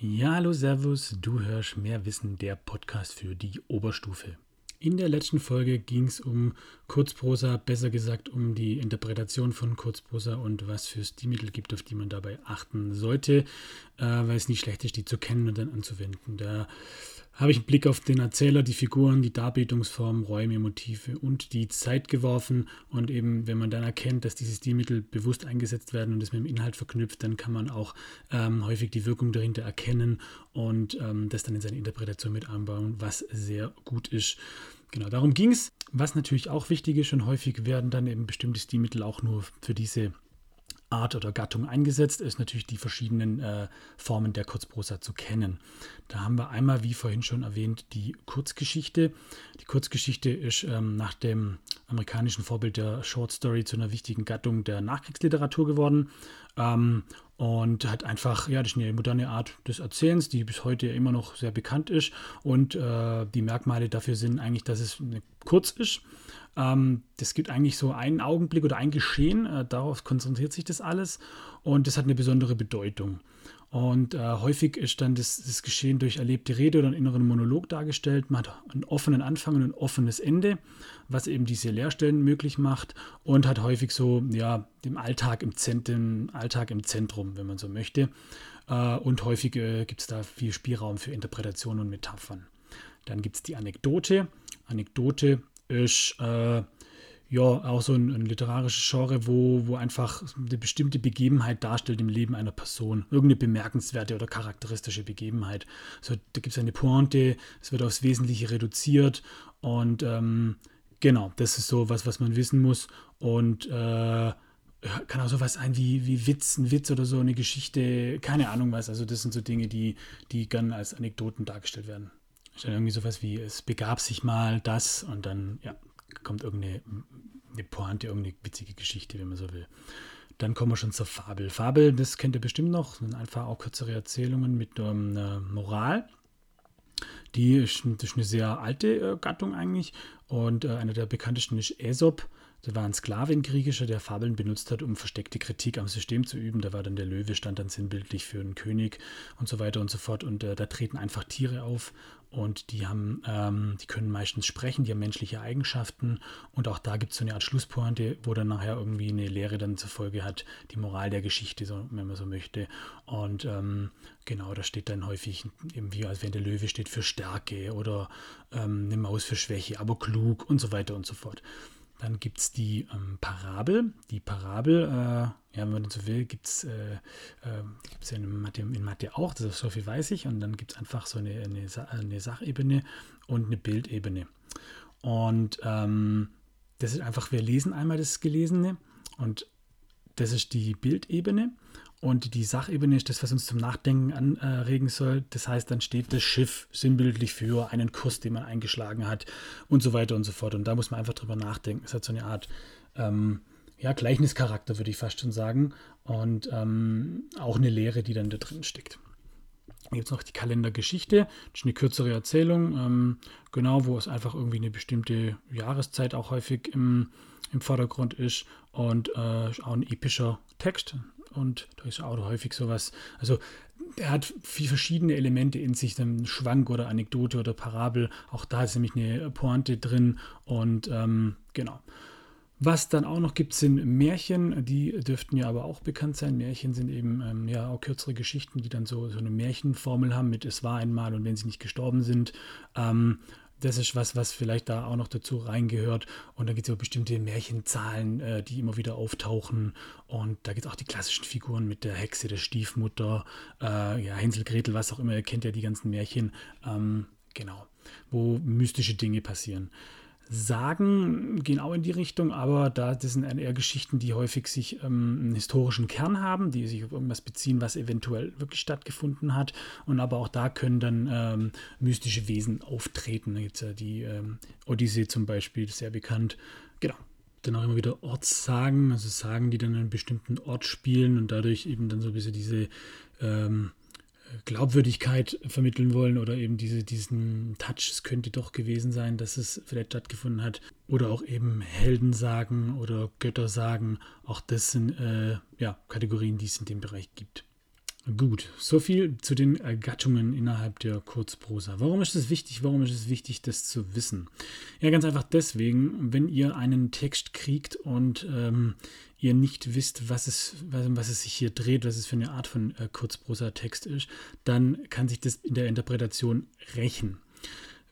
Ja, hallo, Servus, du hörst mehr Wissen, der Podcast für die Oberstufe. In der letzten Folge ging es um Kurzprosa, besser gesagt um die Interpretation von Kurzprosa und was für Stilmittel gibt, auf die man dabei achten sollte, äh, weil es nicht schlecht ist, die zu kennen und dann anzuwenden. Da habe ich einen Blick auf den Erzähler, die Figuren, die Darbietungsformen, Räume, Motive und die Zeit geworfen. Und eben, wenn man dann erkennt, dass diese Stilmittel bewusst eingesetzt werden und es mit dem Inhalt verknüpft, dann kann man auch ähm, häufig die Wirkung dahinter erkennen und ähm, das dann in seine Interpretation mit einbauen, was sehr gut ist. Genau, darum ging es. Was natürlich auch wichtig ist, und häufig werden dann eben bestimmte Stilmittel auch nur für diese Art oder Gattung eingesetzt ist, natürlich die verschiedenen äh, Formen der Kurzprosa zu kennen. Da haben wir einmal, wie vorhin schon erwähnt, die Kurzgeschichte. Die Kurzgeschichte ist ähm, nach dem amerikanischen Vorbild der Short Story zu einer wichtigen Gattung der Nachkriegsliteratur geworden ähm, und hat einfach, ja, das eine moderne Art des Erzählens, die bis heute immer noch sehr bekannt ist und äh, die Merkmale dafür sind eigentlich, dass es kurz ist ähm, das gibt eigentlich so einen Augenblick oder ein Geschehen, äh, darauf konzentriert sich das alles und das hat eine besondere Bedeutung. Und äh, häufig ist dann das, das, Geschehen durch erlebte Rede oder einen inneren Monolog dargestellt. Man hat einen offenen Anfang und ein offenes Ende, was eben diese Leerstellen möglich macht und hat häufig so, ja, den Alltag im, Zentrum, Alltag im Zentrum, wenn man so möchte. Äh, und häufig äh, gibt es da viel Spielraum für Interpretationen und Metaphern. Dann gibt es die Anekdote. Anekdote ist äh, ja auch so ein, ein, literarisches Genre, wo, wo einfach eine bestimmte Begebenheit darstellt im Leben einer Person. Irgendeine bemerkenswerte oder charakteristische Begebenheit. So, da gibt es eine Pointe, es wird aufs Wesentliche reduziert und ähm, genau, das ist so was, was man wissen muss. Und äh, kann auch sowas sein wie, wie Witz, ein Witz oder so, eine Geschichte, keine Ahnung was. Also das sind so Dinge, die, die gern als Anekdoten dargestellt werden. Dann irgendwie sowas wie, es begab sich mal das und dann, ja, kommt irgendeine eine Pointe, irgendeine witzige Geschichte, wenn man so will. Dann kommen wir schon zur Fabel. Fabel, das kennt ihr bestimmt noch, sind einfach auch kürzere Erzählungen mit ähm, einer Moral. Die ist, ist eine sehr alte äh, Gattung eigentlich und äh, einer der bekanntesten ist Aesop. Der war ein Sklave, ein griechischer, der Fabeln benutzt hat, um versteckte Kritik am System zu üben. Da war dann der Löwe, stand dann sinnbildlich für einen König und so weiter und so fort. Und äh, da treten einfach Tiere auf und die haben, ähm, die können meistens sprechen, die haben menschliche Eigenschaften und auch da gibt es so eine Art Schlusspointe, wo dann nachher irgendwie eine Lehre dann zur Folge hat, die Moral der Geschichte, so, wenn man so möchte. Und ähm, genau, da steht dann häufig eben wie, als wenn der Löwe steht für Stärke oder ähm, eine Maus für Schwäche, aber klug und so weiter und so fort. Dann gibt es die ähm, Parabel. Die Parabel, äh, ja, wenn man so will, gibt es äh, äh, in, Mathe, in Mathe auch, das ist so viel weiß ich. Und dann gibt es einfach so eine, eine, eine, Sachebene und eine Bildebene. Und ähm, das ist einfach, wir lesen einmal das Gelesene und das ist die Bildebene. Und die Sachebene ist das, was uns zum Nachdenken anregen soll. Das heißt, dann steht das Schiff sinnbildlich für einen Kurs, den man eingeschlagen hat und so weiter und so fort. Und da muss man einfach drüber nachdenken. Es hat so eine Art ähm, ja, Gleichnischarakter, würde ich fast schon sagen. Und ähm, auch eine Lehre, die dann da drin steckt. Dann gibt es noch die Kalendergeschichte. Das ist eine kürzere Erzählung, ähm, genau, wo es einfach irgendwie eine bestimmte Jahreszeit auch häufig im, im Vordergrund ist und äh, auch ein epischer Text, und da ist auch häufig sowas. Also er hat viele verschiedene Elemente in sich, dann Schwank oder Anekdote oder Parabel. Auch da ist nämlich eine Pointe drin und ähm, genau. Was dann auch noch gibt, sind Märchen, die dürften ja aber auch bekannt sein. Märchen sind eben ähm, ja auch kürzere Geschichten, die dann so, so eine Märchenformel haben mit Es war einmal und wenn sie nicht gestorben sind. Ähm, das ist was, was vielleicht da auch noch dazu reingehört. Und da gibt es auch bestimmte Märchenzahlen, äh, die immer wieder auftauchen. Und da gibt es auch die klassischen Figuren mit der Hexe, der Stiefmutter, äh, ja, Hänsel, Gretel, was auch immer. Ihr kennt ja die ganzen Märchen. Ähm, genau, wo mystische Dinge passieren. Sagen gehen auch in die Richtung, aber da das sind eher Geschichten, die häufig sich ähm, einen historischen Kern haben, die sich auf irgendwas beziehen, was eventuell wirklich stattgefunden hat. Und aber auch da können dann ähm, mystische Wesen auftreten. Da gibt es ja die ähm, Odyssee zum Beispiel, sehr bekannt. Genau. Dann auch immer wieder Ortssagen, also Sagen, die dann an einem bestimmten Ort spielen und dadurch eben dann so ein bisschen diese ähm, Glaubwürdigkeit vermitteln wollen oder eben diese, diesen Touch, es könnte doch gewesen sein, dass es vielleicht stattgefunden hat. Oder auch eben Heldensagen oder Göttersagen. Auch das sind äh, ja, Kategorien, die es in dem Bereich gibt. Gut, so viel zu den Gattungen innerhalb der Kurzprosa. Warum ist es wichtig? Warum ist es wichtig, das zu wissen? Ja, ganz einfach deswegen, wenn ihr einen Text kriegt und ähm, ihr nicht wisst, was es, was, es sich hier dreht, was es für eine Art von äh, Kurzprosa-Text ist, dann kann sich das in der Interpretation rächen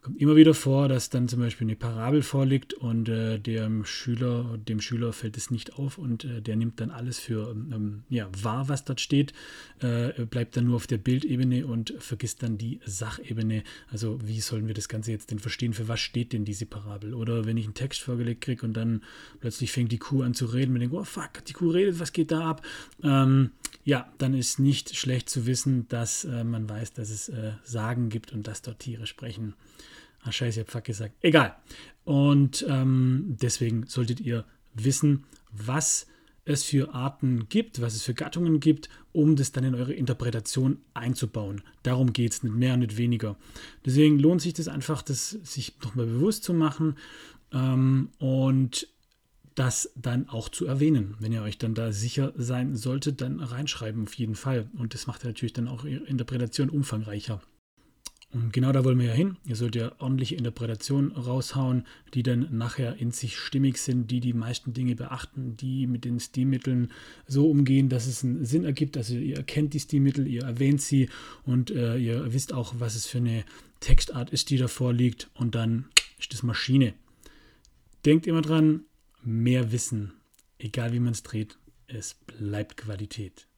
kommt immer wieder vor, dass dann zum Beispiel eine Parabel vorliegt und äh, dem Schüler, dem Schüler fällt es nicht auf und äh, der nimmt dann alles für ähm, ja, wahr, was dort steht, äh, bleibt dann nur auf der Bildebene und vergisst dann die Sachebene. Also wie sollen wir das Ganze jetzt denn verstehen? Für was steht denn diese Parabel? Oder wenn ich einen Text vorgelegt kriege und dann plötzlich fängt die Kuh an zu reden, man denkt, oh fuck, die Kuh redet, was geht da ab? Ähm, ja, dann ist nicht schlecht zu wissen, dass äh, man weiß, dass es äh, Sagen gibt und dass dort Tiere sprechen. Ah, scheiße, ich hab fuck gesagt. Egal. Und ähm, deswegen solltet ihr wissen, was es für Arten gibt, was es für Gattungen gibt, um das dann in eure Interpretation einzubauen. Darum geht es, nicht mehr und nicht weniger. Deswegen lohnt sich das einfach, das sich nochmal bewusst zu machen ähm, und das dann auch zu erwähnen. Wenn ihr euch dann da sicher sein solltet, dann reinschreiben auf jeden Fall. Und das macht natürlich dann auch eure Interpretation umfangreicher. Und genau da wollen wir ja hin. Ihr sollt ja ordentliche Interpretationen raushauen, die dann nachher in sich stimmig sind, die die meisten Dinge beachten, die mit den Stilmitteln so umgehen, dass es einen Sinn ergibt. Also ihr erkennt die Stilmittel, ihr erwähnt sie und äh, ihr wisst auch, was es für eine Textart ist, die davor liegt. Und dann ist das Maschine. Denkt immer dran, mehr Wissen, egal wie man es dreht, es bleibt Qualität.